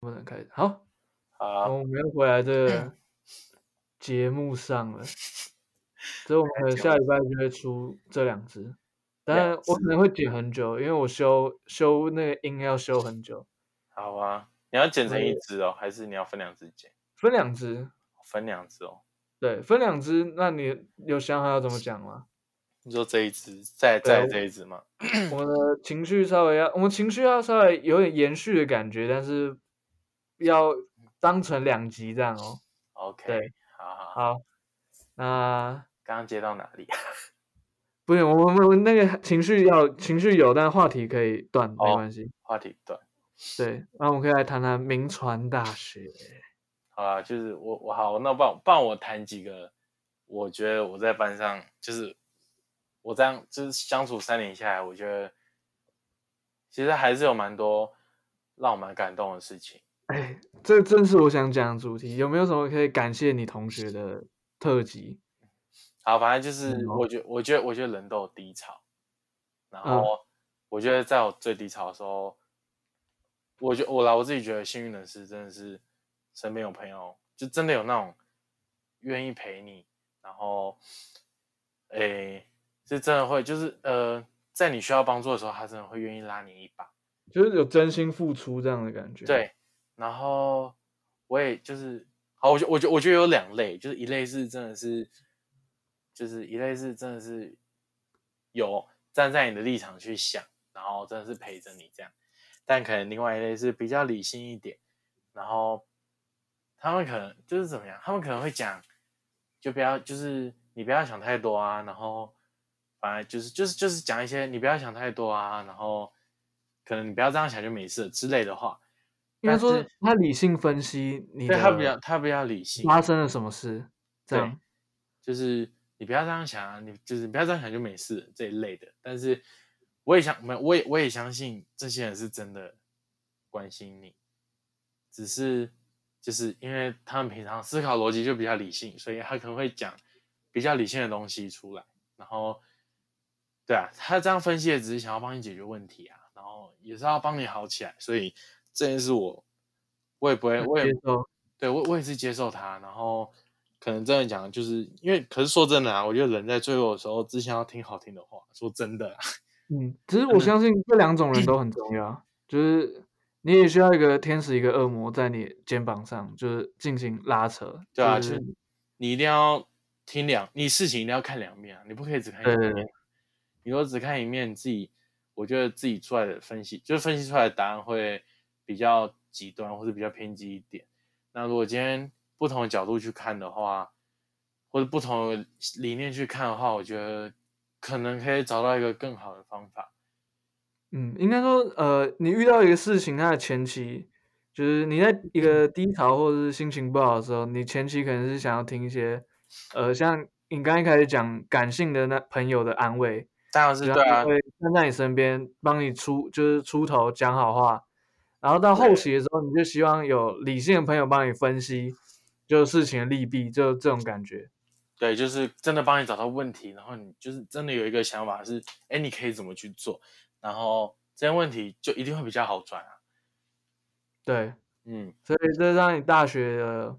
不能开始。好，好，我们又回来这个节目上了，所以我们可能下礼拜就会出这两支，但我可能会剪很久，因为我修修那个音要修很久。好啊，你要剪成一支哦，还是你要分两支剪？分两支，分两支哦。对，分两支，那你有想好要怎么讲吗？你说这一支，再再这一支吗？我们的情绪稍微要，我们情绪要稍微有点延续的感觉，但是要当成两集这样哦。OK，对，好好好。那刚刚接到哪里？不是，我们我们那个情绪要情绪有，但话题可以断，没关系。话题断。对，那我们可以来谈谈名传大学。好啊，就是我我好，那帮帮我谈几个，我觉得我在班上就是我这样就是相处三年下来，我觉得其实还是有蛮多让我蛮感动的事情。哎，这正是我想讲的主题。有没有什么可以感谢你同学的特辑？好，反正就是我觉我觉得我觉得人都有低潮，然后我觉得在我最低潮的时候，我觉我来我自己觉得幸运的是，真的是。身边有朋友，就真的有那种愿意陪你，然后，哎，是真的会，就是呃，在你需要帮助的时候，他真的会愿意拉你一把，就是有真心付出这样的感觉。对，然后我也就是，好，我觉我觉我觉得有两类，就是一类是真的是，就是一类是真的是有站在你的立场去想，然后真的是陪着你这样，但可能另外一类是比较理性一点，然后。他们可能就是怎么样？他们可能会讲，就不要，就是你不要想太多啊，然后反正就是就是就是讲一些你不要想太多啊，然后可能你不要这样想就没事之类的话。应该说他理性分析你，对他比较他比较理性，发生了什么事？这样就是你不要这样想啊，你就是不要这样想就没事这一类的。但是我也想，没我也我也相信这些人是真的关心你，只是。就是因为他们平常思考逻辑就比较理性，所以他可能会讲比较理性的东西出来。然后，对啊，他这样分析也只是想要帮你解决问题啊，然后也是要帮你好起来。所以这件事我我也不会，我也接对我我也是接受他。然后可能真的讲，就是因为可是说真的啊，我觉得人在最后的时候只想要听好听的话。说真的，嗯，其实我相信这两种人都很重要，就是。你也需要一个天使，一个恶魔在你肩膀上，就是进行拉扯。对啊，就是你一定要听两，你事情一定要看两面啊，你不可以只看一面。你如果只看一面，你自己我觉得自己出来的分析，就是分析出来的答案会比较极端，或者比较偏激一点。那如果今天不同的角度去看的话，或者不同的理念去看的话，我觉得可能可以找到一个更好的方法。嗯，应该说，呃，你遇到一个事情，它的前期就是你在一个低潮或者是心情不好的时候，你前期可能是想要听一些，呃，像你刚一开始讲感性的那朋友的安慰，当然是对啊，会站在你身边帮你出就是出头讲好话，然后到后期的时候，你就希望有理性的朋友帮你分析，就事情的利弊，就这种感觉。对，就是真的帮你找到问题，然后你就是真的有一个想法是，哎，你可以怎么去做？然后这些问题就一定会比较好转啊。对，嗯，所以这让你大学的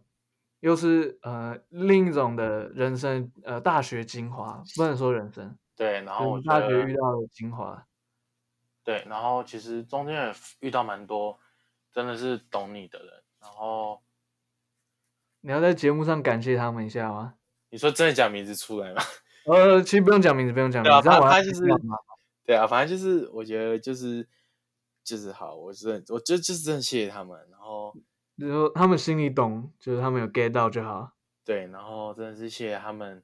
又是呃另一种的人生，呃，大学精华不能说人生。对，然后大学遇到的精华。对，然后其实中间也遇到蛮多真的是懂你的人，然后你要在节目上感谢他们一下吗？你说真的讲名字出来吗？呃，其实不用讲名字，不用讲名字，他就是。对啊，反正就是我觉得就是就是好，我是我就就是真的谢谢他们，然后然后他们心里懂，就是他们有 get 到就好。对，然后真的是谢谢他们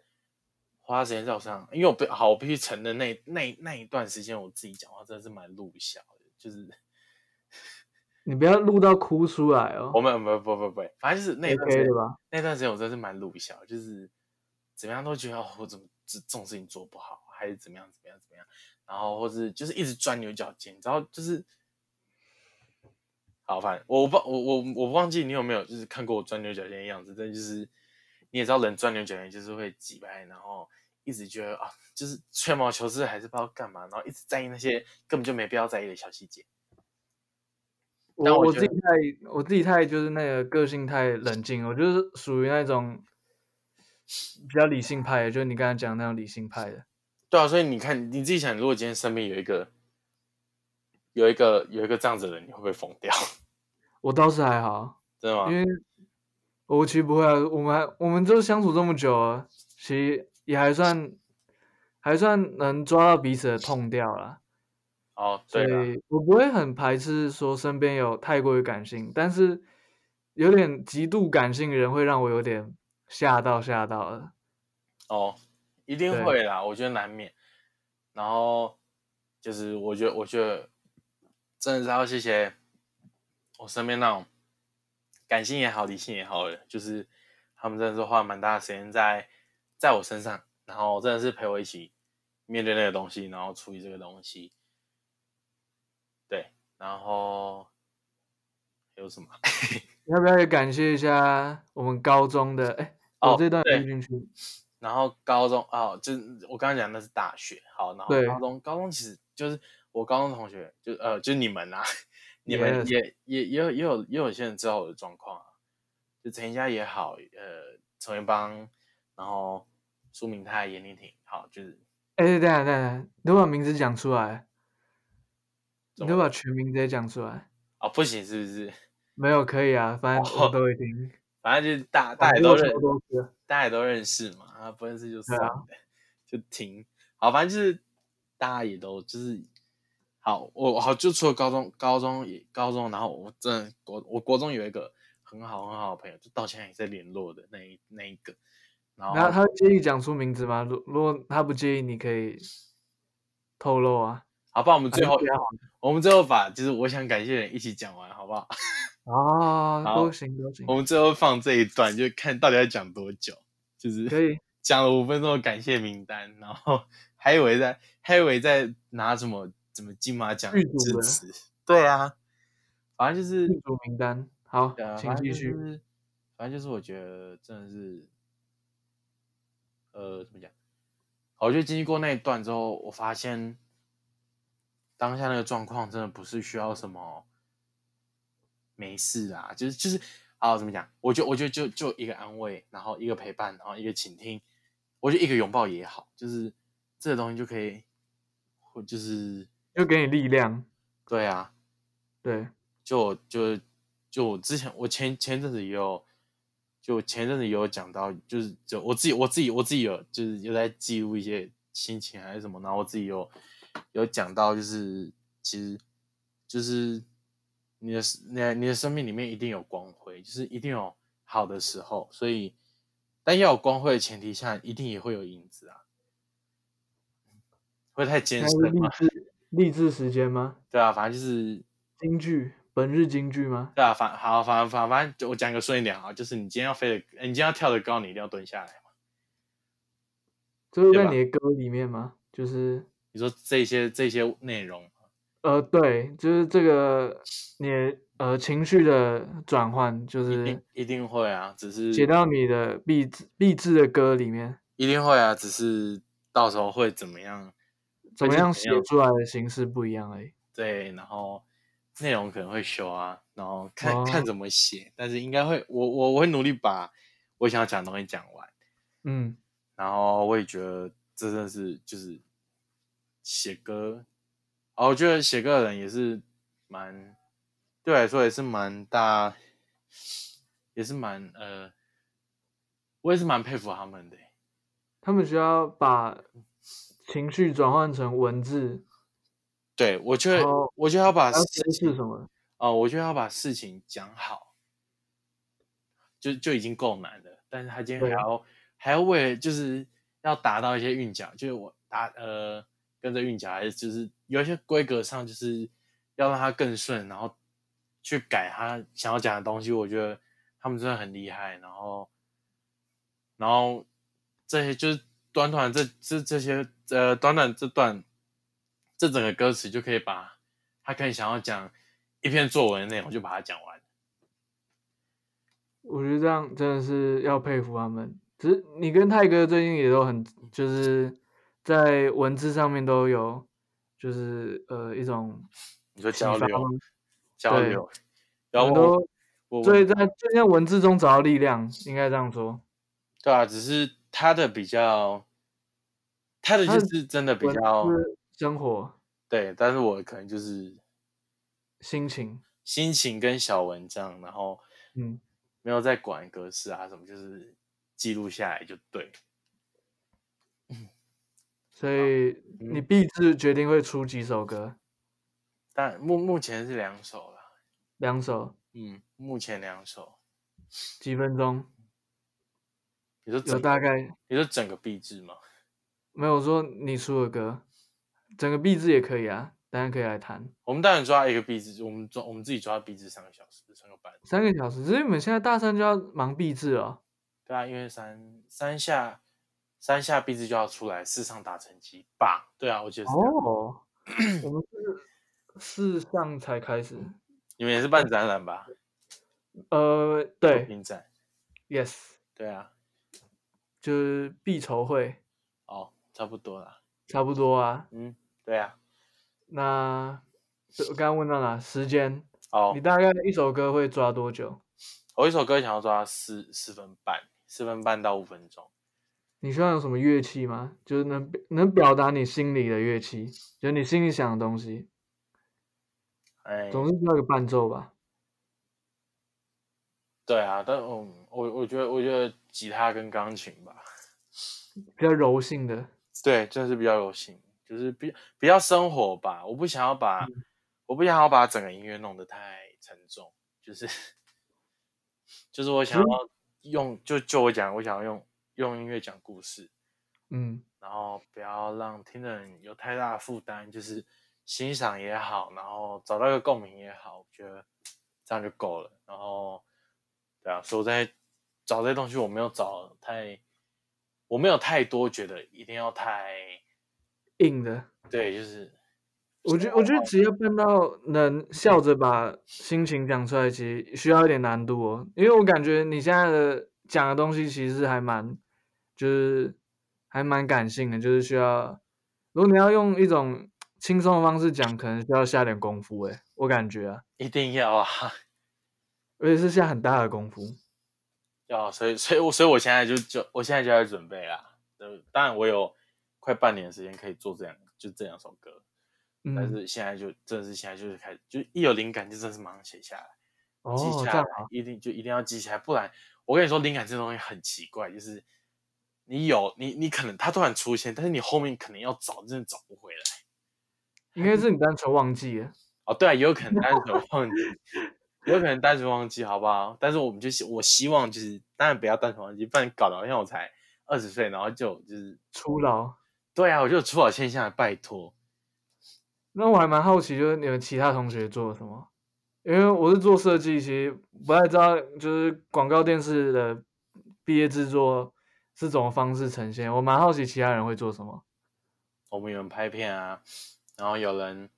花时间在我身上，因为我不好，我必须承认那那那一段时间我自己讲话真的是蛮露小的，就是你不要录到哭出来哦。我们不不不不，反正就是那段时间吧，那段时间我真的是蛮露小，就是怎么样都觉得我怎么这这种事情做不好，还是怎么样怎么样怎么样。然后，或是就是一直钻牛角尖，然后就是，好反正。我不，我我我不忘记你有没有就是看过我钻牛角尖的样子。但就是你也知道，人钻牛角尖就是会挤掰，然后一直觉得啊，就是吹毛求疵，还是不知道干嘛，然后一直在意那些根本就没必要在意的小细节。我我我自己太我自己太就是那个个性太冷静，我就是属于那种比较理性派的，就是你刚才讲的那种理性派的。对啊，所以你看你自己想，如果今天身边有一个有一个有一个这样子的人，你会不会疯掉？我倒是还好，真的吗？因为我其实不会啊，我们还我们都相处这么久啊，其实也还算还算能抓到彼此的痛调啦。哦，对，以我不会很排斥说身边有太过于感性，但是有点极度感性的人会让我有点吓到吓到了。哦，一定会啦，我觉得难免。然后就是我觉得，我觉得真的是要谢谢我身边那种感性也好、理性也好的，就是他们真的是花蛮大的时间在在我身上，然后真的是陪我一起面对那个东西，然后处理这个东西。对，然后还有什么？要不要也感谢一下我们高中的？哎，哦我这段有对录进去。然后高中哦，就是我刚刚讲的那是大学，好，然后高中高中其实就是我高中同学，就呃就是你们啊，你们也也也有也有也有些人知道我的状况啊，就陈家也好，呃陈元邦，然后苏明泰、严丽婷，好，就是哎，等一下等一下，你都把名字讲出来，你都把全名直接讲出来。哦不行是不是？没有可以啊，反正都会听。反正就是大大家也都认大家也都认识嘛，啊不认识就算了，就停。好，反正就是大家也都就是好，我好就除了高中，高中也高中，然后我真的国我国中有一个很好很好的朋友，就到现在也在联络的那一那一个，然后那他介意讲出名字吗？如如果他不介意，你可以透露啊。好，吧我们最后我们最后把就是我想感谢的人一起讲完，好不好？哦，都行都行我，们最后放这一段，就看到底要讲多久，就是可以。讲了五分钟的感谢名单，然后 还以为在还以为在拿什么什么金马奖的致辞，对啊，反正就是剧组名单，好啊，，请继续。就是反正就是我觉得真的是，呃，怎么讲？我觉得经历过那一段之后，我发现当下那个状况真的不是需要什么没事啊，就是就是啊，怎么讲？我就我就就就一个安慰，然后一个陪伴，然后一个倾听，我就一个拥抱也好，就是这个东西就可以，或就是又给你力量，对啊，对，就就就我之前我前前阵子也有，就前阵子也有讲到，就是就我自己我自己我自己有就是有在记录一些心情还是什么，然后我自己有有讲到，就是其实就是你的你的你的生命里面一定有光辉，就是一定有好的时候，所以但要有光辉的前提下，一定也会有影子啊，会太艰深吗？志励志时间吗？对啊，反正就是京剧，本日京剧吗？对啊，反好反反反正就我讲个顺一点啊，就是你今天要飞的，你今天要跳的高，你一定要蹲下来嘛。这是在你的歌里面吗？就是你说这些这些内容，呃，对，就是这个你的呃情绪的转换，就是一定会啊，只是写到你的励志励志的歌里面，一定会啊，只是到时候会怎么样？怎么样写出来的形式不一样而已。对，然后内容可能会修啊，然后看、看哦怎么写，但是应该会，我我我会努力把我想要讲的东西讲完。嗯，然后我也觉得这真的是就是写歌，哦，我觉得写歌的人也是蛮对我来说也是蛮大，也是蛮呃，我也是蛮佩服他们的欸。他们需要把情绪转换成文字，对我觉得哦我觉得要把事情什么？哦，我觉得要把事情讲好，就就已经够难了。但是他今天还对要还要为了就是要达到一些韵脚，就是我达呃跟着韵脚，还是就是有一些规格上，就是要让它更顺，然后去改他想要讲的东西。我觉得他们真的很厉害。然后然后这些就是短短这这这些呃短短这段这整个歌词就可以把他可以想要讲一篇作文的内容就把它讲完。我觉得这样真的是要佩服他们。只是你跟泰哥最近也都很，就是在文字上面都有，就是呃一种你说交流交流，然后我所以在就在文字中找到力量，应该这样说。对啊，只是他的比较，他的就是真的比文较字生活对，但是我可能就是心情，心情跟小文章，然后嗯，没有在管格式啊什么，就是记录下来就对。所以你嗯必志决定会出几首歌，但目目前是两首了，两首，嗯，目前两首。几分钟，有你说有大概你说整个壁纸吗？没有说你出的歌，整个币制也可以啊，当然可以来谈我们当然抓一个壁纸，我们抓我们自己抓壁纸三个小时，三个半。三个小时。所以你们现在大三就要忙币制了，对啊，因为三三下三下壁纸就要出来，四上打成绩吧？对啊，我觉得是。哦，我们是四上才开始，你们也是办展览吧？呃，作对品展。，yes，对啊，就是必筹会，哦，差不多啦。差不多啊。嗯，对啊。那我刚刚问到哪？时间，哦你，大概一首歌会抓多久？我一首歌想要抓四四分半，四分半到五分钟。你需要有什么乐器吗？就是能能表达你心里的乐器，就是你心里想的东西，哎，总是需要一个伴奏吧。对啊，但嗯，我我觉得我觉得吉他跟钢琴吧，比较柔性的，对，真的是比较有型，就是比比较生活吧。我不想要把，嗯我不想要把整个音乐弄得太沉重，就是就是我想要用，就就我讲，我想要用用音乐讲故事，嗯，然后不要让听的人有太大的负担，就是欣赏也好，然后找到一个共鸣也好，我觉得这样就够了。然后，对啊，所以我在找这些东西，我没有找太，我没有太多觉得一定要太，硬的。对，就是我觉我觉得只要办到能笑着把心情讲出来，其实需要一点难度哦。因为我感觉你现在的讲的东西其实还蛮，就是还蛮感性的，就是需要，如果你要用一种轻松的方式讲，可能需要下点功夫。诶，我感觉啊，一定要啊，而且是下很大的功夫。要，所以所以我所以我现在就就我现在就在准备啦。嗯，当然我有快半年的时间可以做这样就这两首歌。但嗯，是现在就真的是现在就是开始，就一有灵感就真的是马上写下来，记下来啊，一定就一定要记下来，不然我跟你说，灵感这东西很奇怪，就是你有你你可能它突然出现，但是你后面可能要找，真的找不回来。应该是你单纯忘记了。哦，对啊，也有可能单纯忘记，也有可能单纯忘记，好不好？但是我们就希我希望就是，当然不要单纯忘记，不然搞得好像我才二十岁，然后就就是初老。对啊，我就有初老现象，拜托。那我还蛮好奇，就是你们其他同学做了什么？因为我是做设计，其实不太知道，就是广告电视的毕业制作是怎么方式呈现。我蛮好奇其他人会做什么。我们有人拍片啊，然后有人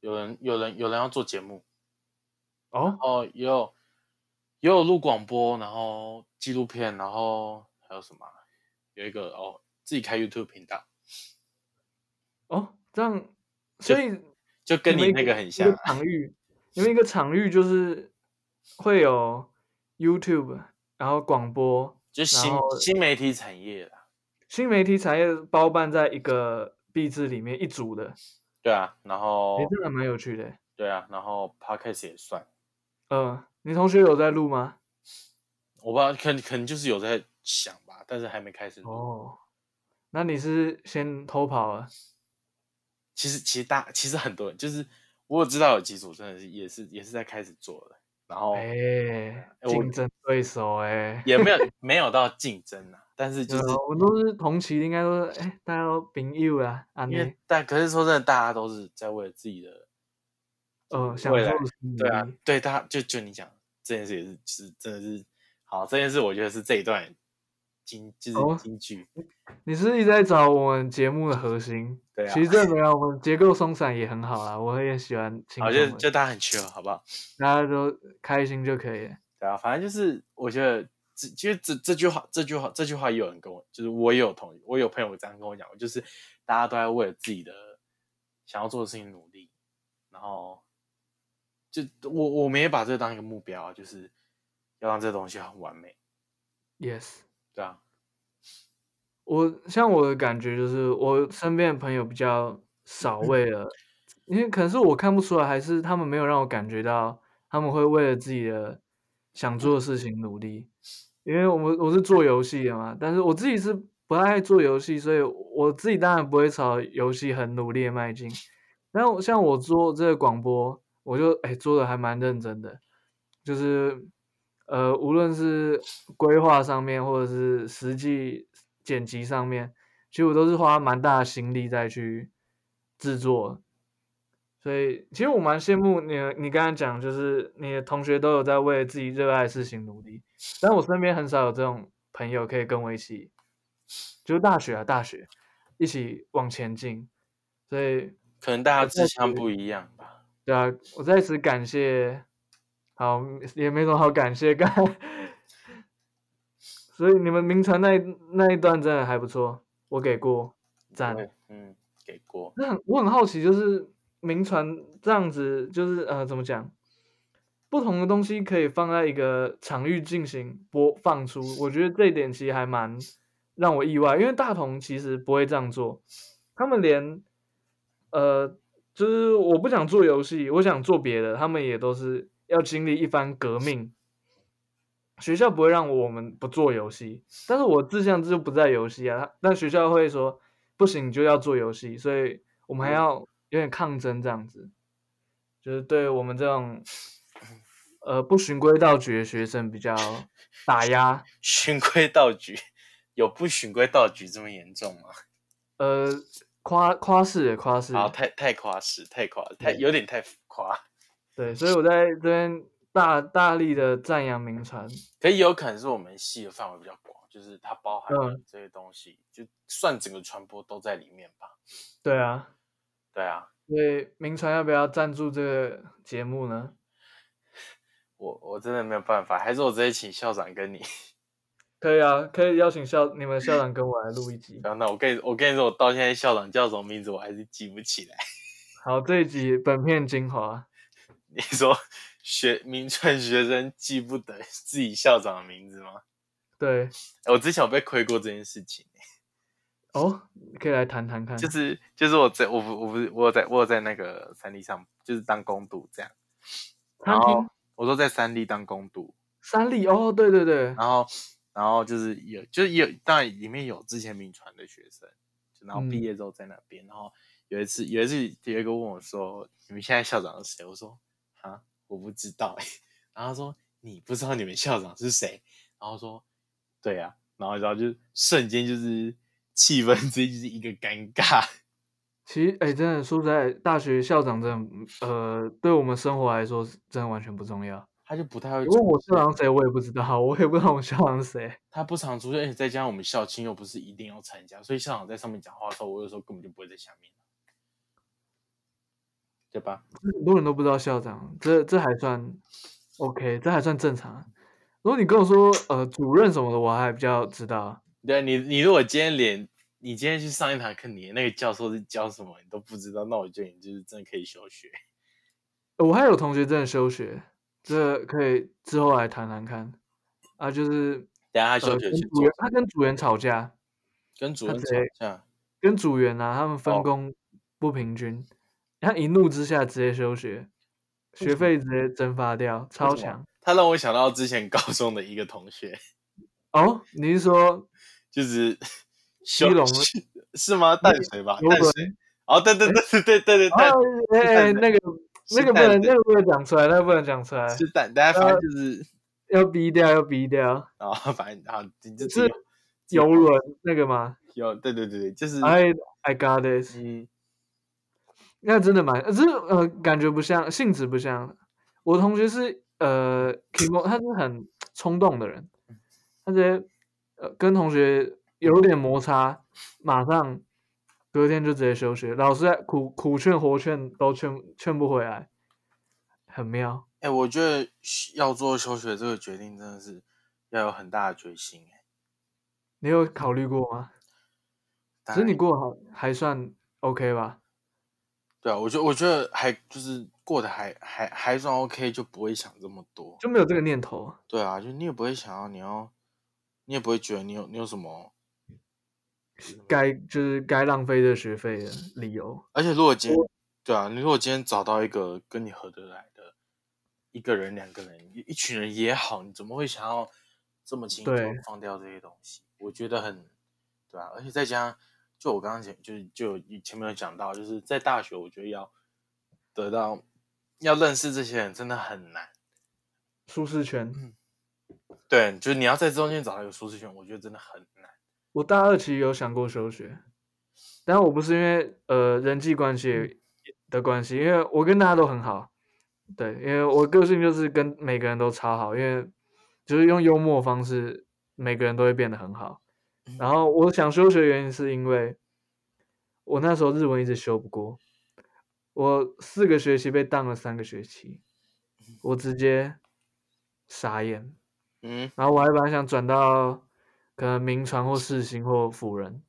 有人有人有人要做节目，哦，哦，也有也有录广播，然后纪录片，然后还有什么啊？有一个哦，自己开 YouTube 频道，哦，这样，所以就跟你那个很像。场域，你们一个场域就是会有 YouTube，然后广播，就新新媒体产业啦，新媒体产业包办在一个币制里面一组的，对啊，然后诶，这个还蛮有趣的欸。对啊，然后 Podcast 也算，嗯，你同学有在录吗？我不知道，可能可能就是有在想吧，但是还没开始录。哦，那你是先偷跑了？其实其实大其实很多人就是我有知道有几组真的是也是也是在开始做了，然后哎、我竞争对手哎、也没有 没有到竞争啊，但是就是我们都是同期，应该都是哎、大家都朋友啦，啊因为你但可是说真的，大家都是在为了自己的呃享未来对啊，对，大家就就你讲这件事也是，是真的是好，这件事我觉得是这一段金就是哦金句，你是一直在找我们节目的核心？对啊其实这没有，我们结构松散也很好啦，我也喜欢轻好，就就大家很 chill，好不好？大家都开心就可以了。对啊，反正就是我觉得这其实这这句话这句话这句话也有人跟我，就是我也有同意，我有朋友这样跟我讲过，就是大家都在为了自己的想要做的事情努力，然后就我我们也把这当一个目标啊，就是要让这东西很完美。Yes，对啊，我像我的感觉就是，我身边的朋友比较少为了，因为可能是我看不出来，还是他们没有让我感觉到他们会为了自己的想做的事情努力。因为我们我是做游戏的嘛，但是我自己是不太爱做游戏，所以我自己当然不会朝游戏很努力的迈进。然后像我做这个广播，我就哎做的还蛮认真的，就是呃无论是规划上面，或者是实际剪辑上面，其实我都是花蛮大的心力再去制作。所以其实我蛮羡慕你，你刚才讲就是你的同学都有在为自己热爱的事情努力，但我身边很少有这种朋友可以跟我一起，就是大学啊大学一起往前进，所以可能大家志向不一样吧。对啊，我在此感谢，好也没什么好感谢，干，所以你们名传那一那一段真的还不错，我给过赞。嗯，给过。那很我很好奇，就是名传这样子，就是呃，怎么讲？不同的东西可以放在一个场域进行播放出，我觉得这一点其实还蛮让我意外，因为大同其实不会这样做，他们连呃，就是我不想做游戏，我想做别的，他们也都是要经历一番革命。学校不会让我们不做游戏，但是我志向就不在游戏啊。但学校会说不行，你就要做游戏，所以我们还要有点抗争这样子，就是对我们这种呃不循规蹈矩的学生比较打压。循规蹈矩，有不循规蹈矩这么严重吗？呃，夸夸饰的夸饰，啊，太太夸饰，太夸，太对有点太浮夸。对，所以我在这边大大力的赞扬名传。可也有可能是我们系的范围比较广，就是它包含了嗯这些东西，就算整个传播都在里面吧。对啊，对啊，所以名传要不要赞助这个节目呢？我我真的没有办法，还是我直接请校长跟你。可以啊，可以邀请校你们校长跟我来录一集。然后那我跟你我跟你说，我到现在校长叫什么名字我还是记不起来。好，这一集本片精华，你说学名传学生记不得自己校长的名字吗？对，我之前有被亏过这件事情，哦，可以来谈谈看。就是就是我在我不我不是我有在我有在那个三立上就是当工读这样，然后我都在三立当工读，三立？哦，对对对，然后然后就是有就是有当然里面有之前名传的学生，就然后毕嗯。业之后在那边，然后有一次有一次有一个问我说你们现在校长是谁？我说啊我不知道哎、然后他说你不知道你们校长是谁？然后说对啊，然后然后就瞬间就是气氛直接就是一个尴尬。其实哎，真的说实在，大学校长真的，呃，对我们生活来说真的完全不重要。他就不太会你问我校长谁，我也不知道，我也不知道我校长是谁。他不常出现，而且再加上我们校庆又不是一定要参加，所以校长在上面讲话的时候，我有时候根本就不会在下面，对吧？很多人都不知道校长，这这还算 OK，这还算正常。如果你跟我说呃主任什么的，我还比较知道。对啊你，你如果今天连你今天去上一堂课，你那个教授是教什么你都不知道，那我觉得你就是真的可以休学。我还有同学真的休学，这可以之后来谈谈看。啊，就是等下他呃休学跟组员，去做什么，他跟组员吵架，跟主任吵架，跟组员啊，他们分哦工不平均，他一怒之下直接休学，学费直接蒸发掉，超强。他让我想到之前高中的一个同学，哦，你是说 就是修龙是是吗？淡水吧，淡水。哦，对对对对对对对，哎 哎，那个那个不能，那个不能讲出来，那个不能讲出来，是淡，大家反正就是，要逼掉，要逼掉。然后反正好，你就是游轮那个吗有，对对对对，就是，？I I got it。嗯，那真的蛮，呃这呃感觉不像，性质不像。我同学是呃 k i m o 他是很冲动的人，他直接呃跟同学有点摩擦，马上隔天就直接休学，老师在苦苦劝活劝都劝劝不回来，很妙。哎、我觉得要做休学这个决定真的是要有很大的决心、哎，你有考虑过吗？其实你过得还还算 OK 吧？对啊，我觉得我觉得还就是过得还还还算 OK，就不会想这么多。就没有这个念头。对啊，就你也不会想要你要，你也不会觉得你有你有什么，该就是该浪费的学费的理由。而且如果今天对啊，你如果今天找到一个跟你合得来的一个人、两个人、一一群人也好，你怎么会想要这么轻易就放掉这些东西？我觉得很对啊，而且再加上，就我刚刚前就是就有前面有讲到，就是在大学，我觉得要得到要认识这些人真的很难。舒适圈。对，就是你要在中间找到一个舒适圈，我觉得真的很难。我大二其实有想过休学，但我不是因为呃人际关系的关系，因为我跟大家都很好，对，因为我个性就是跟每个人都超好，因为就是用幽默方式，每个人都会变得很好。然后我想休学原因是因为我那时候日文一直修不过，我四个学期被当了三个学期，我直接傻眼。嗯，然后我还本来想转到可能名传或世新或辅仁，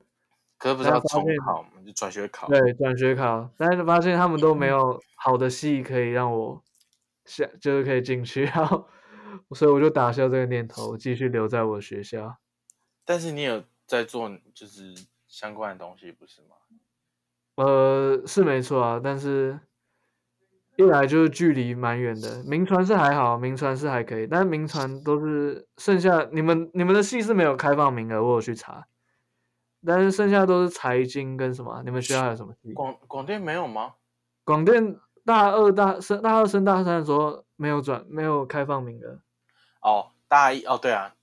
可是不是要重考嘛，就转学考。对，转学考，但是发现他们都没有好的系可以让我下，就是可以进去，然后 所以我就打消这个念头，继续留在我的学校。但是你有在做就是相关的东西，不是吗？呃，是没错啊，但是一来就是距离蛮远的，名传是还好，名传是还可以，但是名传都是剩下你们你们的系是没有开放名额，我有去查，但是剩下都是财经跟什么啊？你们学校还有什么系？广广电没有吗？广电大二大升大二升大三的时候没有转没有开放名额，哦，大一哦，对啊，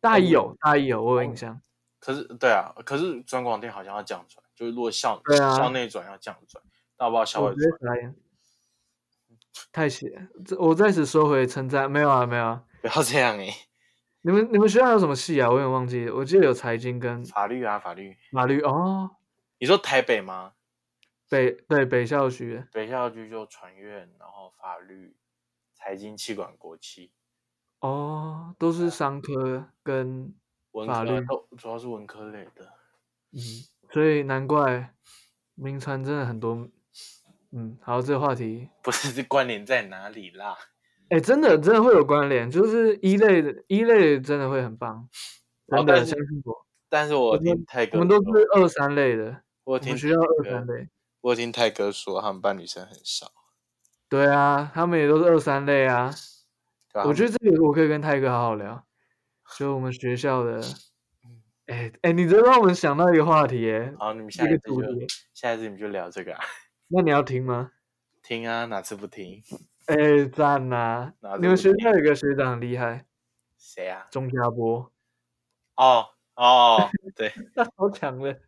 大一有大一有我有印象，可是对啊，可是转广电好像要这样转，就是如果校对啊校内转要这样转，那我不知道校我直接外转。太邪，这我再次收回称赞，没有啊没有啊，不要这样哎、你们你们学校有什么系啊？我有点忘记了，我记得有财经跟法律啊法律，法律哦，你说台北吗？北对北校区，北校区就传院，然后法律、财经、气管、国企、哦，都是商科跟文科法律都主要是文科类的。嗯，所以难怪名传真的很多，嗯，好，这个话题 不是这关联在哪里啦？哎，真的真的会有关联，就是一类的，一类的真的会很棒，真的哦但是相信我。但是我我们听泰哥我们都是二三类的，我我有听们学校二三类。我听泰哥说他们班女生很少，对啊，他们也都是二三类啊。我觉得这个我可以跟泰哥好好聊，就我们学校的，哎哎，你这让我们想到一个话题耶，好，你们下一次就主题，下一次你们就聊这个啊，那你要听吗？听啊，哪次不听？哎，赞呐、哪次你们学校有个学长很厉害，谁啊？钟家波，哦哦，对，他超强的，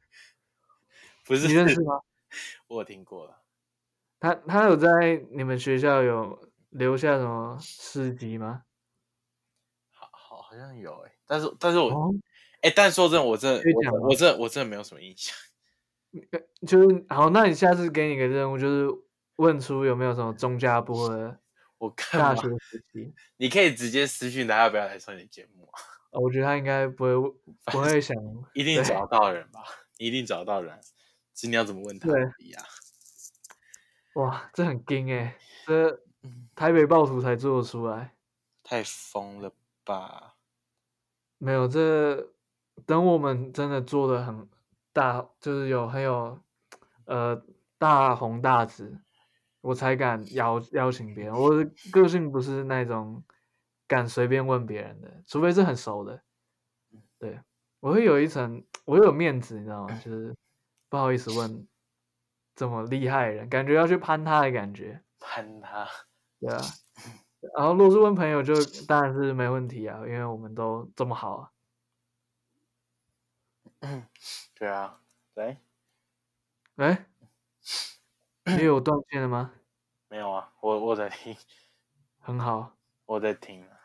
不是你认识吗？我有听过了，他他有在你们学校有留下什么事迹吗？好像有哎、但是但是我哦，哎、但说真的，我真的我我真的我真的没有什么印象。就是好，那你下次给你个任务，就是问出有没有什么钟家波 的我看大学？时期。你可以直接私讯他要不要来上你的节目啊？哦我觉得他应该不会不会想，一定找得到人吧？你一定找得到人，只是你要怎么问他对而已啊。哇，这很惊哎，这嗯台北暴徒才做得出来。太疯了吧？没有，这等我们真的做的很大，就是有很有呃大红大紫，我才敢邀邀请别人。我的个性不是那种敢随便问别人的，除非是很熟的。对，我会有一层，我会有面子，你知道吗？就是不好意思问这么厉害的人，感觉要去攀他的感觉。攀他，对啊，然后如果是问朋友，就当然是没问题啊，因为我们都这么好啊。对啊，喂，喂，你有断线了吗？没有啊，我我在听，很好，我在听啊。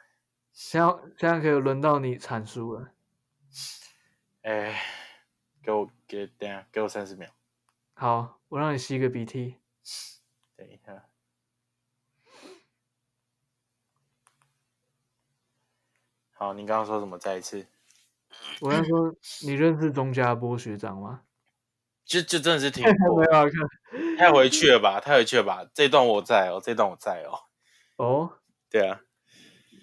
现在现在可以轮到你阐述了。哎，给我给等下，给我三十秒，好，我让你吸个鼻涕。等一下。好，你刚刚说什么？再一次。我要说，你认识钟家波学长吗？就就真的是听 没，有啊，看 太回去了吧，太回去了吧。这段我在哦，这段我在哦。哦，对啊，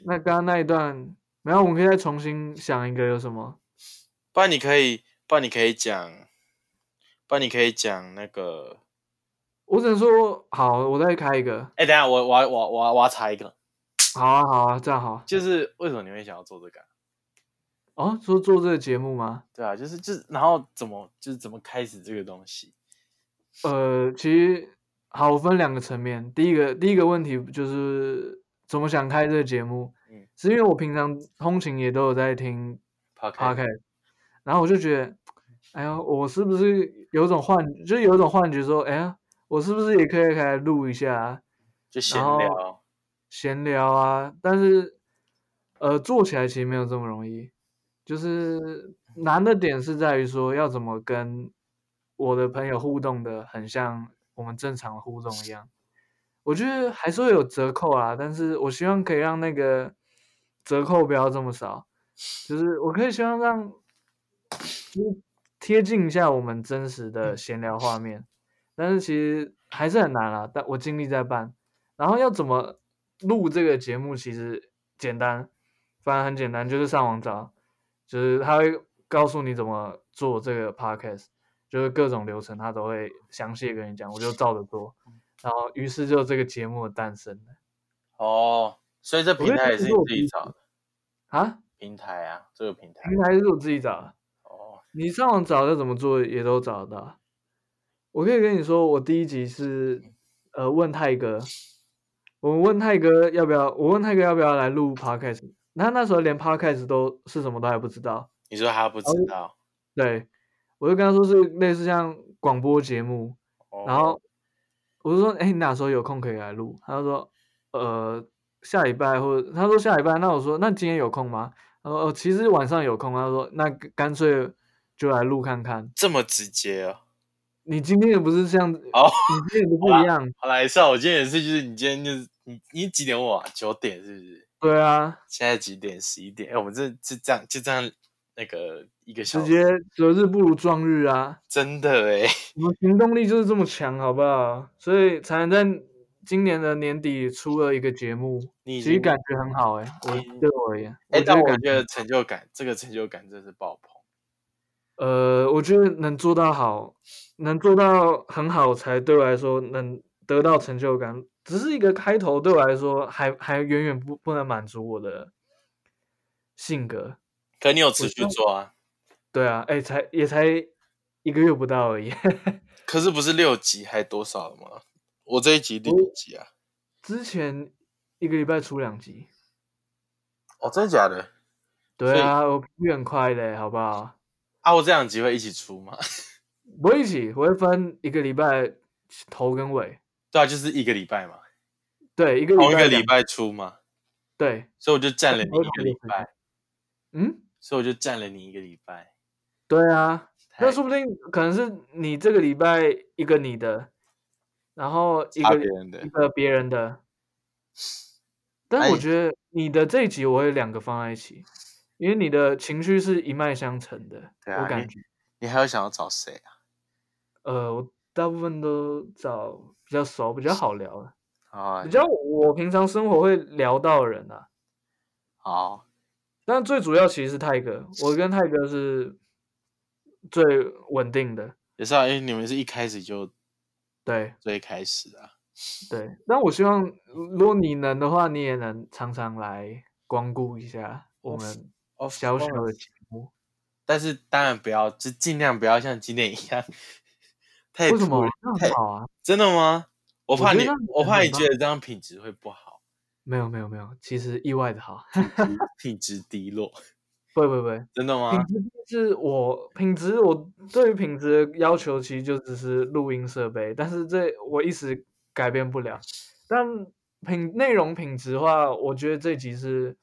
那刚刚那一段，没有我们可以再重新想一个有什么？不然你可以，不然你可以讲，不然你可以讲那个。我只能说好，我再开一个。哎，等下，我我我我我要查一个。好啊，好啊，这样好。就是为什么你会想要做这个？哦，说做这个节目吗？对啊，就是就是，然后怎么就是怎么开始这个东西？呃，其实好我分两个层面。第一个第一个问题就是怎么想开这个节目？嗯，是因为我平常通勤也都有在听 podcast，然后我就觉得，哎呀，我是不是有种幻，就是有一种幻觉，说，哎呀，我是不是也可以开录一下？就闲聊，闲聊啊。但是，呃，做起来其实没有这么容易。就是难的点是在于说要怎么跟我的朋友互动的很像我们正常互动一样，我觉得还是会有折扣啊，但是我希望可以让那个折扣不要这么少，就是我可以希望让贴近一下我们真实的闲聊画面，但是其实还是很难啊，但我尽力在办，然后要怎么录这个节目其实简单，反正很简单，就是上网找。就是他会告诉你怎么做这个 podcast，就是各种流程他都会详细跟你讲，我就照着做，然后于是就这个节目的诞生了。哦，所以这平台也是你自己找的啊？平台啊，这个平台平台是我自己找的。哦，你上网找要怎么做也都找得到。我可以跟你说，我第一集是呃问泰哥，我问泰哥要不要，我问泰哥要不要来录 podcast。他那时候连 podcast 都是什么都还不知道。你说他不知道？对，我就跟他说是类似像广播节目。然后我就说：“哎，你哪时候有空可以来录？”他就说：“呃，下礼拜或者……他说下礼拜。”那我说：“那今天有空吗？”他说：“哦，其实晚上有空。”他说：“那干脆就来录看看。”这么直接哦？你今天也不是这样子哦，你今天也不一样。好来，是啊，我今天也是，就是你今天就是你你几点我九点是不是？对啊，现在几点？十一点。哎，我们这这这样，就这样，那个一个小时直接择日不如撞日啊！真的哎，我们行动力就是这么强，好不好？所以才能在今年的年底出了一个节目，你其实感觉很好哎。我对我而言，哎，但我觉得成就感，这个成就感真是爆棚。呃，我觉得能做到好，能做到很好，才对我来说能得到成就感。只是一个开头，对我来说还还远远不不能满足我的性格。可你有持续做啊？对啊，哎，才也才一个月不到而已。可是不是六集还多少了吗？我这一集第几集啊？之前一个礼拜出两集。哦，真的假的？对啊，我很快的，好不好？啊，我这两集会一起出吗？不会一起，我会分一个礼拜头跟尾。对啊，就是一个礼拜嘛。对，一个同一个礼拜出嘛。对，所以我就占了你一个礼拜。嗯，所以我就占了你一个礼拜。对啊，那说不定可能是你这个礼拜一个你的，然后一个一个别人的。但是我觉得你的这一集我会两个放在一起，因为你的情绪是一脉相承的。对啊，我感觉。你还有想要找谁啊？呃，我大部分都找。比较熟，比较好聊的啊，比较我平常生活会聊到的人啊。好，但最主要其实是泰哥，我跟泰哥是最稳定的。也是啊，因为你们是一开始就对最开始啊。对，但我希望如果你能的话，你也能常常来光顾一下我们小小的节目。但是当然不要，就尽量不要像今天一样。为什么？太好啊！真的吗？我怕你，我怕你觉得这样品质会不好。没有没有没有，其实意外的好，品质 低落。不不不，真的吗？品质是我品质，我对于品质的要求其实就只是录音设备，但是这我一时改变不了。但品内容品质的话，我觉得这集是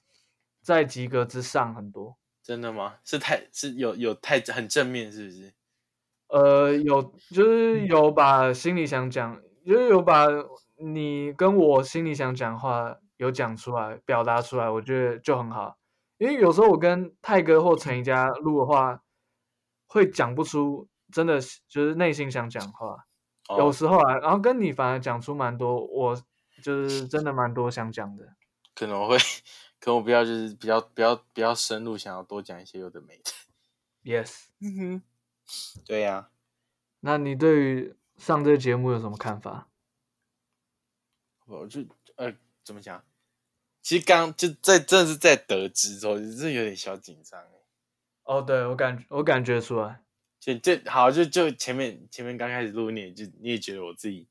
在及格之上很多。真的吗？是太是有有太很正面，是不是？呃，有就是有把心里想讲，就是有把你跟我心里想讲话有讲出来，表达出来，我觉得就很好。因为有时候我跟泰哥或陈怡佳录的话，会讲不出真的就是内心想讲话。有哦，时候啊，然后跟你反而讲出蛮多，我就是真的蛮多想讲的。可能会，可能我比较就是比较比较比较深入，想要多讲一些有的没的。Yes，嗯哼，对呀、那你对于上这个节目有什么看法？我就呃怎么讲？其实刚就在真的是在得知之后，真的有点小紧张哎。哦，对我感我感觉出来，就就好，就就前面前面刚开始录，你也就你也觉得我自己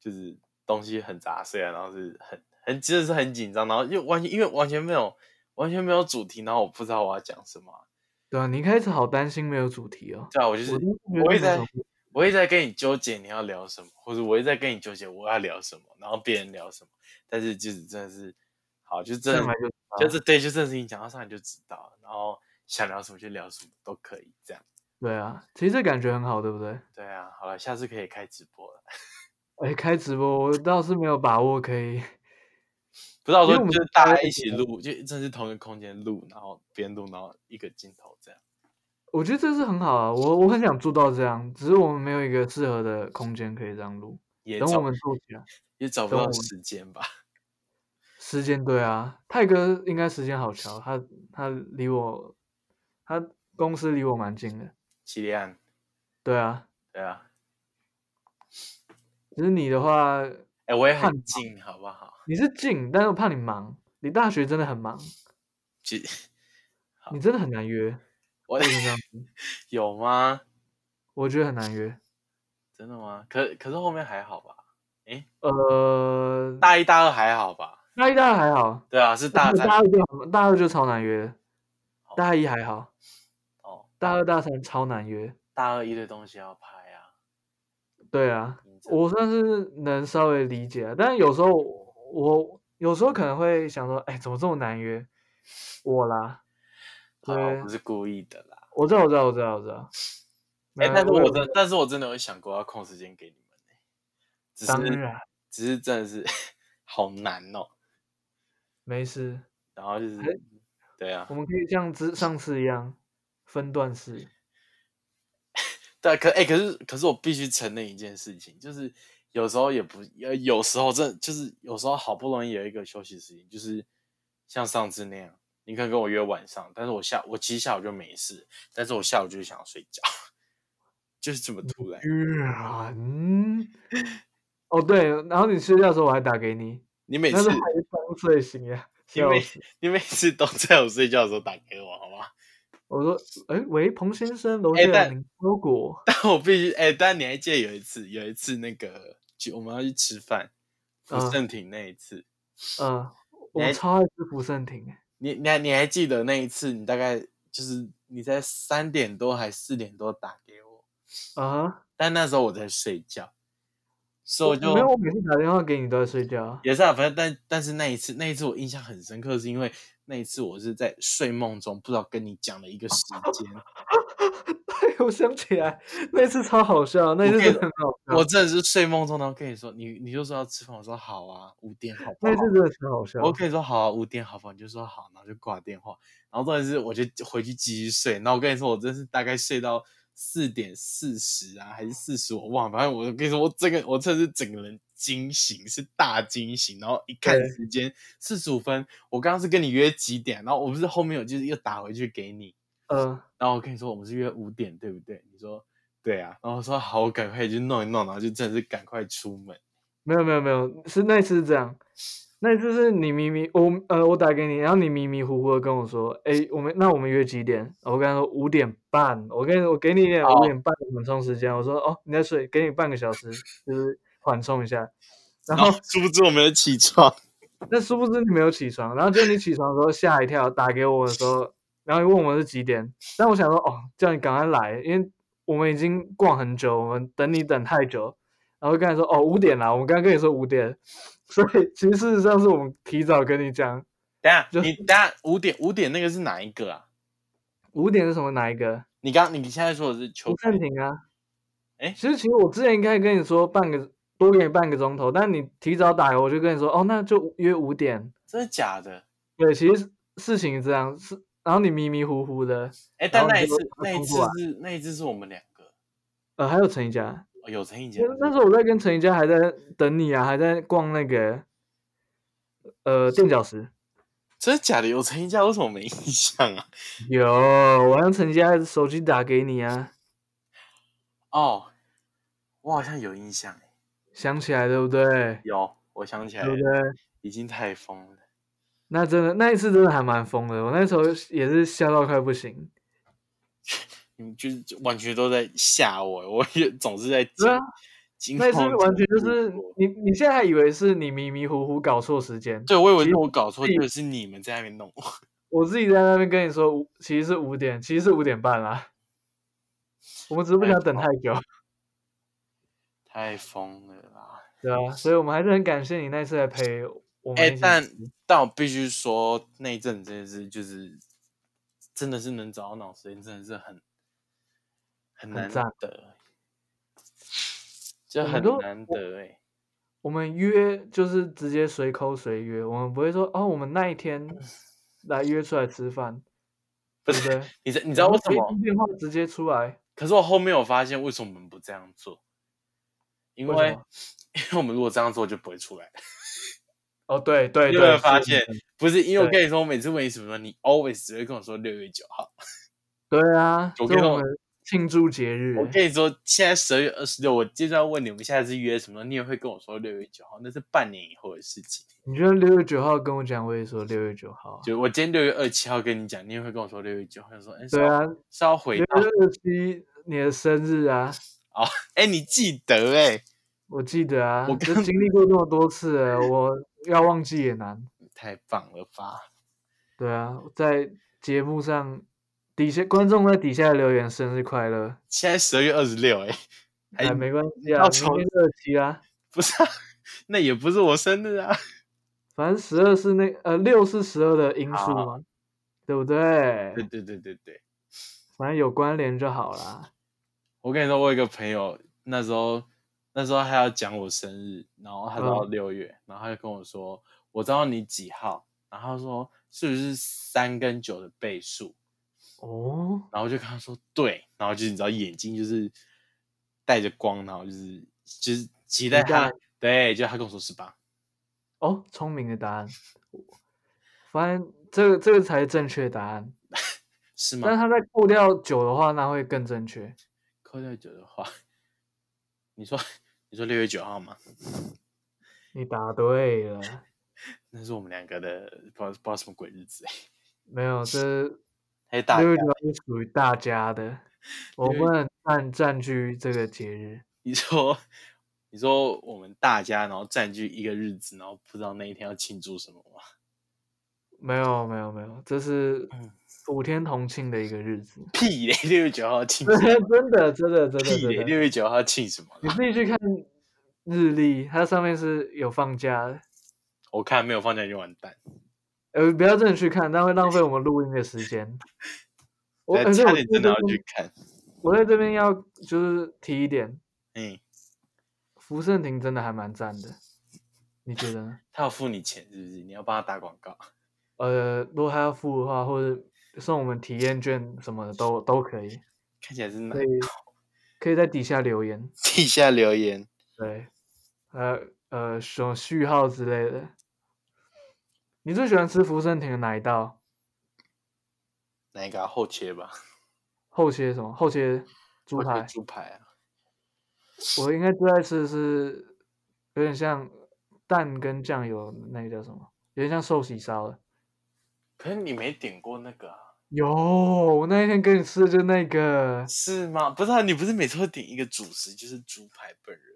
就是东西很杂碎啊，然后是很很真的是很紧张，然后又完全因为完全没有完全没有主题，然后我不知道我要讲什么啊、对啊，你一开始好担心没有主题哦。对啊，我就是我一直在我会在没什么我会在跟你纠结你要聊什么，或者我一直在跟你纠结我要聊什么，然后别人聊什么，但是就是真的是好，就真的上来就就是对，就真的是你讲到上来就知道了，然后想聊什么就聊什么都可以这样。对啊，其实这感觉很好，对不对？对啊，好了，下次可以开直播了。哎，开直播我倒是没有把握可以。不是我说，因为我们就是大家一起录，就真是同一个空间录，然后边录，然后一个镜头这样。我觉得这是很好啊，我我很想做到这样，只是我们没有一个适合的空间可以这样录。等我们做起来，也找不到时间吧？时间对啊，泰哥应该时间好巧，他他离我，他公司离我蛮近的。齐立安，对啊，对啊，只是你的话，哎、我也看很近，好不好？你是近，但是我怕你忙，你大学真的很忙，其你真的很难约。我？有吗？我觉得很难约。真的吗？可可是后面还好吧？呃，大一、大二还好吧？大一、大二还好，对啊，是大三大二就很大二就超难约，哦大一还好，哦，大二、大三超难约。大二一堆东西要拍啊。对啊，我算是能稍微理解啊，但是有时候我有时候可能会想说，哎，怎么这么难约？我啦，好对不是故意的啦。我知道，我知道，我知道，我知道。哎、那但是我有真，但是我真的有想过要空时间给你们、欸、只是当然只是真的是 好难哦。没事，然后就是哎，对啊我，们可以像之上次一样分段式。对啊，可哎、可是可是我必须承认一件事情，就是有时候也不，有有时候真的就是有时候好不容易有一个休息时间，就是像上次那样，你可以跟我约晚上，但是我下我其实下午就没事，但是我下午就是想睡觉，就是这么突然。嗯，哦对，然后你睡觉的时候我还打给你，你每次还刚睡醒呀，你每！你每次都在我睡觉的时候打给我，好吗？我说，哎喂，彭先生，楼下有您包裹。但我必须哎、但你还记得有一次，有一次那个就我们要去吃饭，福嗯盛庭那一次，嗯，我超爱吃福盛亭，哎你你还你还记得那一次？你大概就是你在三点多还四点多打给我，啊哈，但那时候我在睡觉，所以我就没有，我每次打电话给你都在睡觉啊。也是啊，反正但但是那一次那一次我印象很深刻，是因为那一次我是在睡梦中不知道跟你讲了一个时间，对，我想起来，那次超好笑，那次我真的很好笑，我真的是睡梦中，然后跟你说你你就说要吃饭，我说好啊，五点好不好那？次真的超好笑。我跟你说好啊，五点好不好？你就说好，然后就挂电话。然后重点是，我就回去继续睡。然后我跟你说，我真是大概睡到四点四十啊，还是四十，我忘了。反正我跟你说，我这个我真的是整个人惊醒，是大惊醒。然后一看对时间四十五分，我刚刚是跟你约几点？然后我不是后面有就是又打回去给你。嗯，然后我跟你说，我们是约五点，对不对？你说对啊。然后我说好，我赶快去弄一弄，然后就真的是赶快出门。没有没有没有，是那次是这样，那次是你迷迷我呃我打给你，然后你迷迷糊糊的跟我说，哎，我们那我们约几点？我跟他说五点半，我跟我给你一点五点半的缓冲时间，我说哦你在睡，给你半个小时，就是缓冲一下。然后殊不知我没有起床。那殊不知你没有起床，然后就你起床的时候吓一跳，打给我的时候，然后你问我是几点，但我想说哦，叫你赶快来，因为我们已经逛很久，我们等你等太久，然后跟他说哦五点啦，我们刚刚跟你说五点，所以其实事实上是我们提早跟你讲，等下，就你等下五点五点那个是哪一个啊？五点是什么哪一个？你刚你现在说的是球不暂停啊。诶其实其实我之前应该跟你说半个多给你半个钟头，但你提早打，我就跟你说哦，那就约五点。真的假的？对，其实事情是这样，是然后你迷迷糊糊的，哎，但那一次那一次是那一次是我们两个，呃，还有陈一佳，哦有陈以前那那时候我在跟陈怡佳还在等你啊，还在逛那个呃垫脚石。真的假的？有陈一家为什么没印象啊？有，我用陈怡佳手机打给你啊，哦，我好像有印象哎，想起来对不对？有，我想起来了，对不对？已经太疯了。那真的那一次真的还蛮疯的，我那时候也是笑到快不行。你们就是完全都在吓我，我也总是在惊那一次完全就是你你现在还以为是你迷迷糊糊搞错时间，对我以为是我搞错，自己结果是你们在那边弄。我自己在那边跟你说五，其实是五点，其实是五点半啦。我们只是不想等太久，太疯了啦！对啊，所以我们还是很感谢你那次来陪我们哎。但但我必须说，那一阵真的是就是真的是能找到脑时间，真的是很很难得，就我们都很难得哎、我们约就是直接随口随约，我们不会说哦，我们那一天 来约出来吃饭，不是对不对？你知你知道为什么电话直接出来，可是我后面有发现，为什么我们不这样做？因为 因为我们如果这样做就不会出来。哦，对对对有没有对，发现是不是因为我跟你说，我每次问你什么，你 always 只会跟我说六月九号。对啊，我跟你说这是我们庆祝节日，我跟你说，现在十二月二十六，我接着要问你，我们下次约什么？你也会跟我说六月九号，那是半年以后的事情。你觉得六月九号跟我讲，我也说六月九号啊，就我今天六月二七号跟你讲，你也会跟我说六月九号，就说哎，对啊，是要回到六月二七你的生日啊，哦哎，你记得哎，我记得啊，我就经历过这么多次了，我要忘记也难。太棒了吧？对啊，在节目上底下观众在底下留言生日快乐，现在十二月二十六哎，哎，哎，没关系啊，明要从天二七啊，不是啊，那也不是我生日啊。反正十二是那呃六是十二的因素好嘛，对不对？对对对对对，反正有关联就好啦。我跟你说，我有一个朋友，那时候那时候他要讲我生日，然后他到嗯六月，然后他就跟我说，我知道你几号，然后他说是不是三跟九的倍数，哦，然后就跟他说对，然后就是你知道眼睛就是带着光，然后就是就是期待他，对，就他跟我说十八，哦，聪明的答案。反正这个这个才是正确答案，是吗？但是他在扣掉九的话，那会更正确。扣掉九的话，你说你说六月九号吗？你答对了，那是我们两个的不知道不知道什么鬼日子哎，没有，这六月九号是属于大家的，我六月不能占占据这个节日。你说，你说我们大家然后占据一个日子，然后不知道那一天要庆祝什么吗？没有没有没有，这是嗯五天同庆的一个日子。屁嘞！六月九号庆真？的真的真的屁嘞！六月九号庆什么你？自己去看日历，它上面是有放假的。我看没有放假就完蛋，呃，不要真的去看，那会浪费我们录音的时间。我而且我真的要去看。我在这边要就是提一点，嗯，福盛庭真的还蛮赞的，你觉得呢？他要付你钱是不是？你要帮他打广告？呃，如果他要付的话，或者送我们体验券什么的都都可以，看起来是哪可？以可以在底下留言，底下留言。对，呃呃，什么序号之类的。你最喜欢吃福盛庭的哪一道？哪一个、啊、后切吧？后切什么？后切猪排。猪排啊！我应该最爱吃的是有点像蛋跟酱油，那个叫什么？有点像寿喜烧的。可是你没点过那个啊？有，我那一天跟你吃的就那个，是吗？不是啊，你不是每次会点一个主食就是猪排本人吗？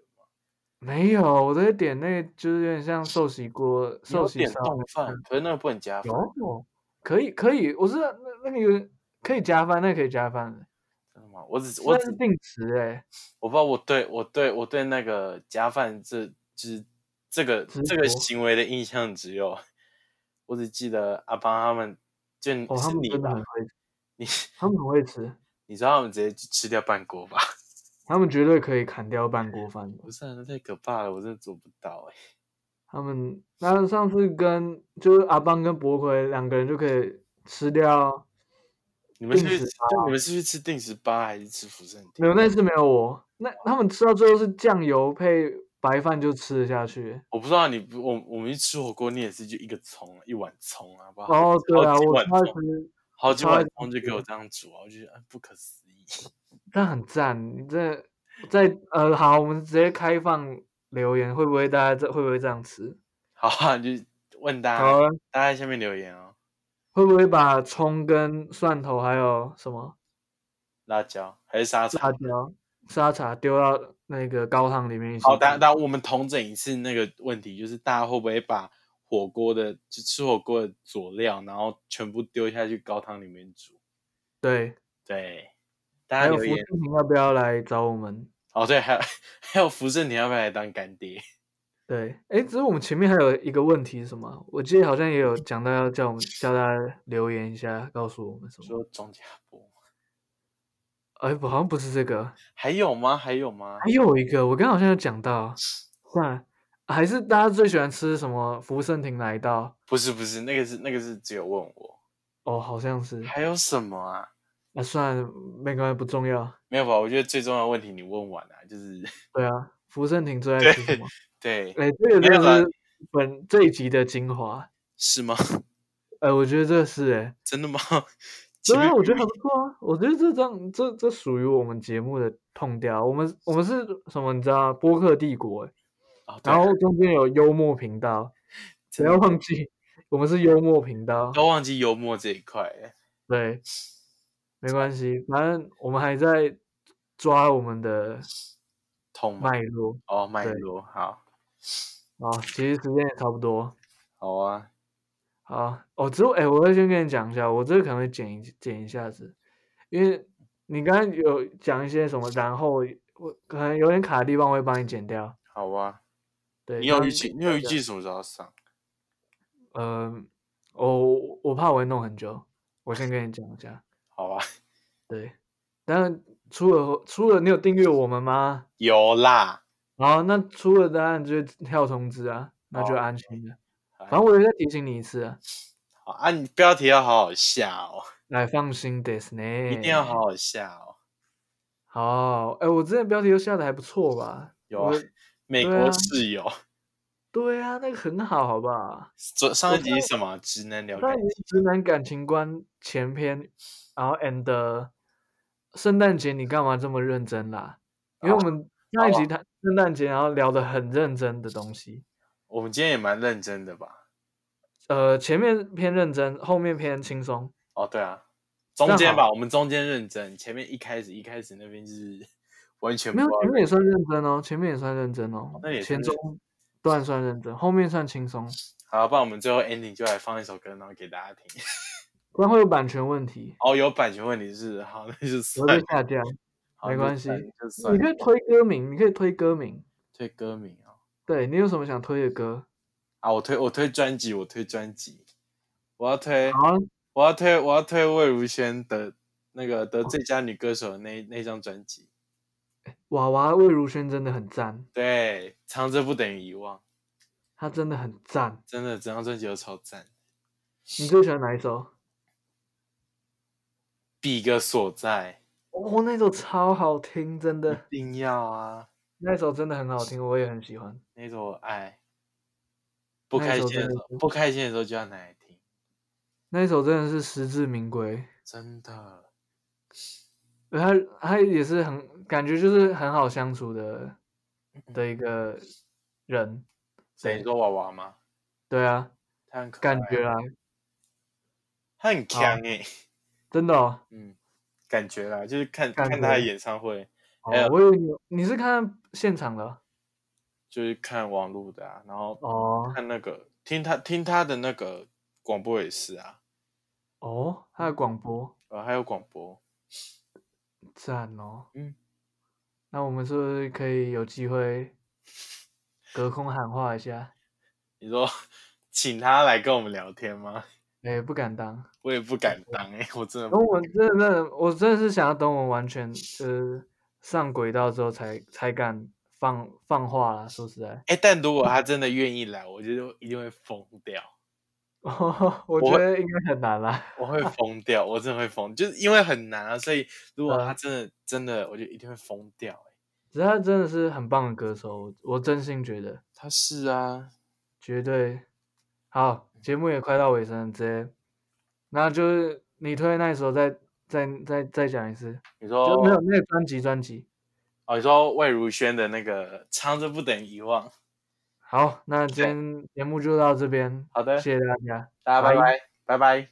没有，我都会点那个，就是有点像寿喜锅、寿喜烧。冻饭，可是那个不能加饭。有，可以可以，我是那那个有可以加饭，那个可以加饭的，真的吗？我只我只那是定时哎、我不知道我对我对我对那个加饭这就是这个执这个着行为的印象只有，我只记得阿邦他们就哦，他们是你吧真的很？会，你他们很会吃，你知道他们直接吃掉半锅吧？他们绝对可以砍掉半锅饭的。不是、啊，那太可怕了，我真的做不到哎、他们那上次跟就是阿邦跟博奎两个人就可以吃掉，你们是去你们是去吃定时八还是吃福盛没有那次没有我，那他们吃到最后是酱油配白饭就吃得下去。我不知道你不我我们去吃火锅，你也是就一个葱一碗葱啊，好不好？哦，对啊，好几我碗好几碗葱就给我这样煮啊，我觉得啊不可思议。但很赞。你这在呃，好，我们直接开放留言，会不会大家这会不会这样吃？好啊，就问大家，好啊，大家在下面留言哦。会不会把葱跟蒜头还有什么辣椒还是沙茶辣？椒、沙茶丢到那个高汤里面一起好，煮？大那我们同整一次那个问题，就是大家会不会把火锅的就吃火锅的佐料，然后全部丢下去高汤里面煮？对，对，大还有福家留言视频要不要来找我们？哦，对，还有 还有福盛，你要不要来当干爹？对，哎，只是我们前面还有一个问题是什么？我记得好像也有讲到要叫我们叫大家留言一下，告诉我们什么？说庄家波哎，不，好像不是这个，还有吗？还有吗？还有一个，我刚刚好像有讲到，算了，还是大家最喜欢吃什么福盛亭哪一道？不是不是，那个是那个是只有问我，哦，好像是，还有什么啊？那算了，没关系，不重要。没有吧？我觉得最重要的问题你问完了、就是对啊，福盛庭最 爱吃什么？对，哎，这个没有啦真的是本这一集的精华。是吗？哎，我觉得这是哎，真的吗？对啊，前面我觉得还不错啊。我觉得这张这这属于我们节目的痛调。我们我们是什么？你知道吗？播客帝国然后中间有幽默频道，不要忘记我们是幽默频道。都忘记幽默这一块了。对，没关系，反正我们还在抓我们的痛吗？脉络。哦，脉对络，好，啊，其实时间也差不多。好啊，好，哦，之后哎，我会先跟你讲一下，我这个可能会剪一剪一下子，因为你刚刚有讲一些什么，然后我可能有点卡的地方，我会帮你剪掉。好啊。对，你有预计？你有预计什么时候上？嗯，我我怕我会弄很久，我先跟你讲一下。好吧，对，当然出了出了，你有订阅我们吗？有啦。好，那出了当然就会跳通知啊，那就哦安心了。哎反正我也再提醒你一次啊，好啊，你标题要好好笑哦，来放心 this 呢，一定要好好笑哦。好。哎，我之前标题都下的还不错吧？有啊，美国室友，对啊，那个很好，好不好？昨上一集是什么？直男聊感上一集直男感情观前篇，然后 and 圣诞节你干嘛这么认真啦？因为我们上一集谈圣诞节，然后聊的很认真的东西。我们今天也蛮认真的吧？呃，前面偏认真，后面偏轻松。哦，对啊，中间吧，我们中间认真，前面一开始一开始那边就是 完全不没有，前面也算认真哦，前面也算认真哦，那也前算中段算认真，后面算轻松，好，不然我们最后 ending 就来放一首歌，然后给大家听。不然会有版权问题，哦，有版权问题是好，那就我算了，会下架。没关系你可以推歌名，你可以推歌名。推歌名哦。对你有什么想推的歌？啊，我推我推专辑，我推专辑，我要推啊，我要推我要推魏如萱的那个得最佳女歌手的那那张专辑。娃娃魏如萱真的很赞，对，藏着不等于遗忘，她真的很赞。真的整张专辑都超赞。你最喜欢哪一首？比个所在，哦，那首超好听，真的，一定要啊！那首真的很好听，我也很喜欢。那首我爱。不开心的时候，不开心的时候就要拿来听，那一首真的是实至名归，真的。他他也是很感觉就是很好相处的嗯的一个人。谁你说娃娃吗？对啊，他很可感觉啊，他很强哎、真的哦。嗯，感觉啦，就是看感看他的演唱会，还有哦，我以为你你是看现场的就是看网络的啊，然后哦看那个听他听他的那个广播也是啊，哦，他的广播呃，还有广播，赞哦。嗯，那我们是不是可以有机会隔空喊话一下？你说请他来跟我们聊天吗？哎、不敢当。我也不敢当哎、我真的等我真的我真的是想要等我完全呃上轨道之后才才敢放放话啦。说实在，哎、但如果他真的愿意来，我觉得一定会疯掉，我觉得应该很难啦。我会 疯掉，我真的会疯，就是因为很难啊，所以如果他嗯真的真的，我就一定会疯掉、欸。只是他真的是很棒的歌手，我我真心觉得，他是啊，绝对好。节目也快到尾声了，直接，那就是你推的那一首再再再再讲一次，你就没有说那个专辑专辑。哦，你说魏如萱的那个唱着不等遗忘，好，那今天节目就到这边，好的，谢谢大家。大家拜拜拜，拜拜。